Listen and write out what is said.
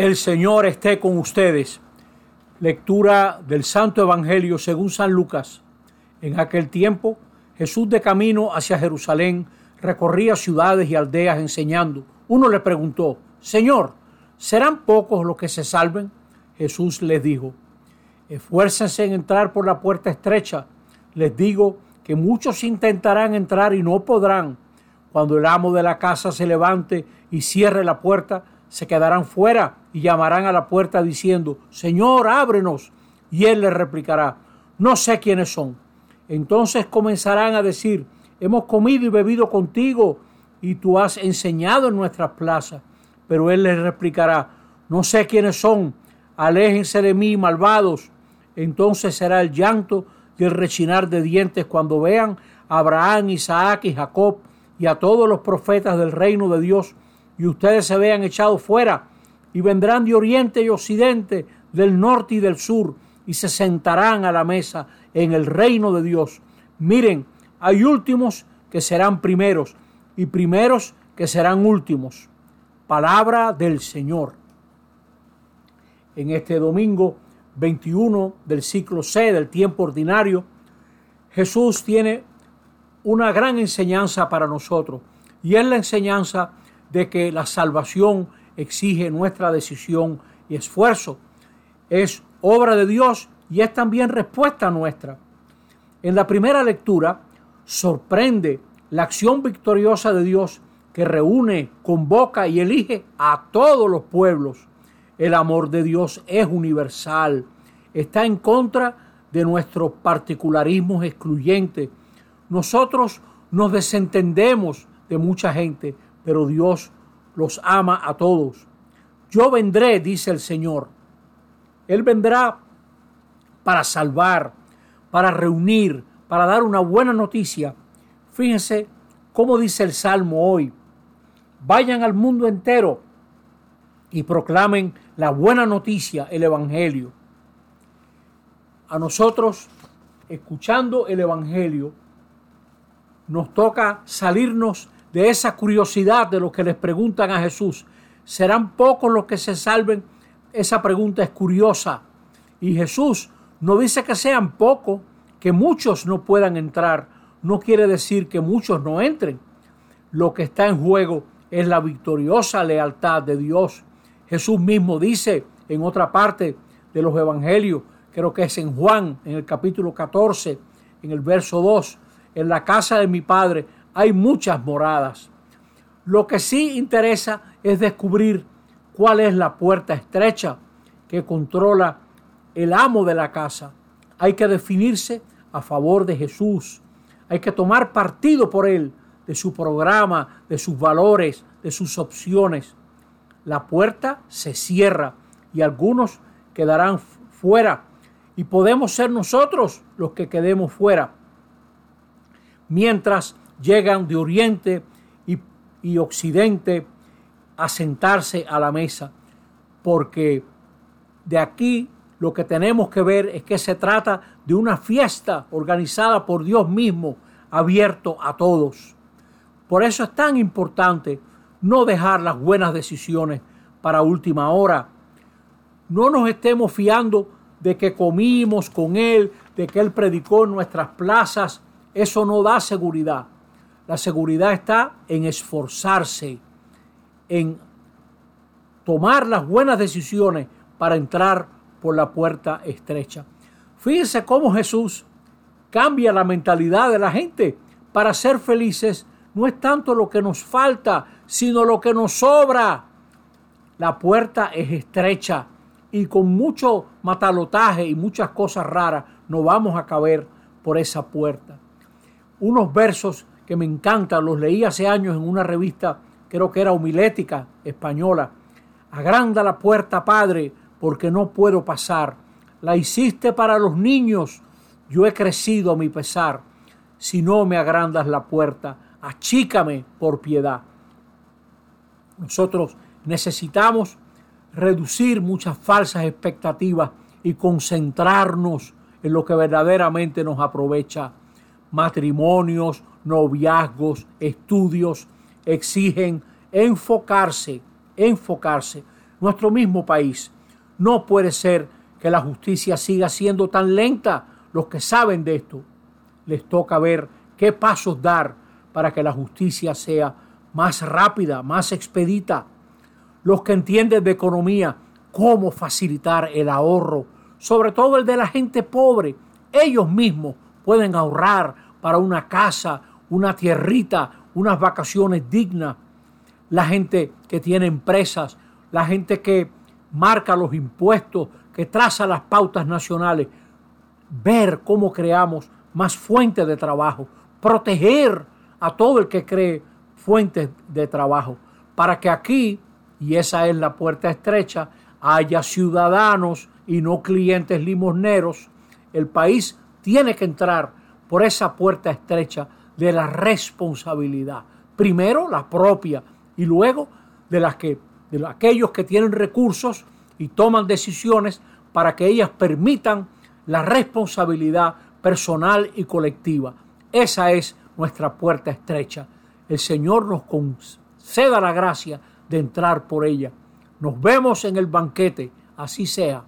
El Señor esté con ustedes. Lectura del Santo Evangelio según San Lucas. En aquel tiempo, Jesús de camino hacia Jerusalén recorría ciudades y aldeas enseñando. Uno le preguntó, Señor, ¿serán pocos los que se salven? Jesús les dijo, esfuércense en entrar por la puerta estrecha. Les digo que muchos intentarán entrar y no podrán. Cuando el amo de la casa se levante y cierre la puerta, se quedarán fuera y llamarán a la puerta diciendo, Señor, ábrenos. Y él les replicará, no sé quiénes son. Entonces comenzarán a decir, hemos comido y bebido contigo y tú has enseñado en nuestras plazas. Pero él les replicará, no sé quiénes son, aléjense de mí, malvados. Entonces será el llanto y el rechinar de dientes cuando vean a Abraham, Isaac y Jacob y a todos los profetas del reino de Dios y ustedes se vean echados fuera y vendrán de oriente y occidente, del norte y del sur, y se sentarán a la mesa en el reino de Dios. Miren, hay últimos que serán primeros y primeros que serán últimos. Palabra del Señor. En este domingo 21 del ciclo C del tiempo ordinario, Jesús tiene una gran enseñanza para nosotros y es la enseñanza de que la salvación exige nuestra decisión y esfuerzo. Es obra de Dios y es también respuesta nuestra. En la primera lectura sorprende la acción victoriosa de Dios que reúne, convoca y elige a todos los pueblos. El amor de Dios es universal, está en contra de nuestros particularismos excluyentes. Nosotros nos desentendemos de mucha gente, pero Dios los ama a todos. Yo vendré, dice el Señor. Él vendrá para salvar, para reunir, para dar una buena noticia. Fíjense cómo dice el Salmo hoy. Vayan al mundo entero y proclamen la buena noticia, el Evangelio. A nosotros, escuchando el Evangelio, nos toca salirnos de esa curiosidad de lo que les preguntan a Jesús. ¿Serán pocos los que se salven? Esa pregunta es curiosa. Y Jesús no dice que sean pocos, que muchos no puedan entrar. No quiere decir que muchos no entren. Lo que está en juego es la victoriosa lealtad de Dios. Jesús mismo dice en otra parte de los evangelios, creo que es en Juan, en el capítulo 14, en el verso 2, en la casa de mi Padre hay muchas moradas. Lo que sí interesa es descubrir cuál es la puerta estrecha que controla el amo de la casa. Hay que definirse a favor de Jesús. Hay que tomar partido por él, de su programa, de sus valores, de sus opciones. La puerta se cierra y algunos quedarán fuera y podemos ser nosotros los que quedemos fuera. Mientras llegan de oriente y, occidente a sentarse a la mesa, porque de aquí lo que tenemos que ver es que se trata de una fiesta organizada por Dios mismo, abierto a todos. Por eso es tan importante no dejar las buenas decisiones para última hora. No nos estemos fiando de que comimos con Él, de que Él predicó en nuestras plazas. Eso no da seguridad. La seguridad está en esforzarse, en tomar las buenas decisiones para entrar por la puerta estrecha. Fíjense cómo Jesús cambia la mentalidad de la gente. Para ser felices no es tanto lo que nos falta, sino lo que nos sobra. La puerta es estrecha y con mucho matalotaje y muchas cosas raras no vamos a caber por esa puerta. Unos versos que me encanta, los leí hace años en una revista, creo que era homilética española. Agranda la puerta, Padre, porque no puedo pasar. La hiciste para los niños, yo he crecido a mi pesar. Si no me agrandas la puerta, achícame por piedad. Nosotros necesitamos reducir muchas falsas expectativas y concentrarnos en lo que verdaderamente nos aprovecha. Matrimonios, noviazgos, estudios, exigen enfocarse, enfocarse. nuestro mismo país. No puede ser que la justicia siga siendo tan lenta. Los que saben de esto, les toca ver qué pasos dar para que la justicia sea más rápida, más expedita. Los que entienden de economía, cómo facilitar el ahorro, sobre todo el de la gente pobre. Ellos mismos pueden ahorrar para una casa, una tierrita, unas vacaciones dignas. La gente que tiene empresas, la gente que marca los impuestos, que traza las pautas nacionales. Ver cómo creamos más fuentes de trabajo, proteger a todo el que cree fuentes de trabajo, para que aquí, y esa es la puerta estrecha, haya ciudadanos y no clientes limosneros. El país tiene que entrar por esa puerta estrecha de la responsabilidad. Primero la propia y luego de las que de aquellos que tienen recursos y toman decisiones para que ellas permitan la responsabilidad personal y colectiva. Esa es nuestra puerta estrecha. El Señor nos conceda la gracia de entrar por ella. Nos vemos en el banquete, así sea.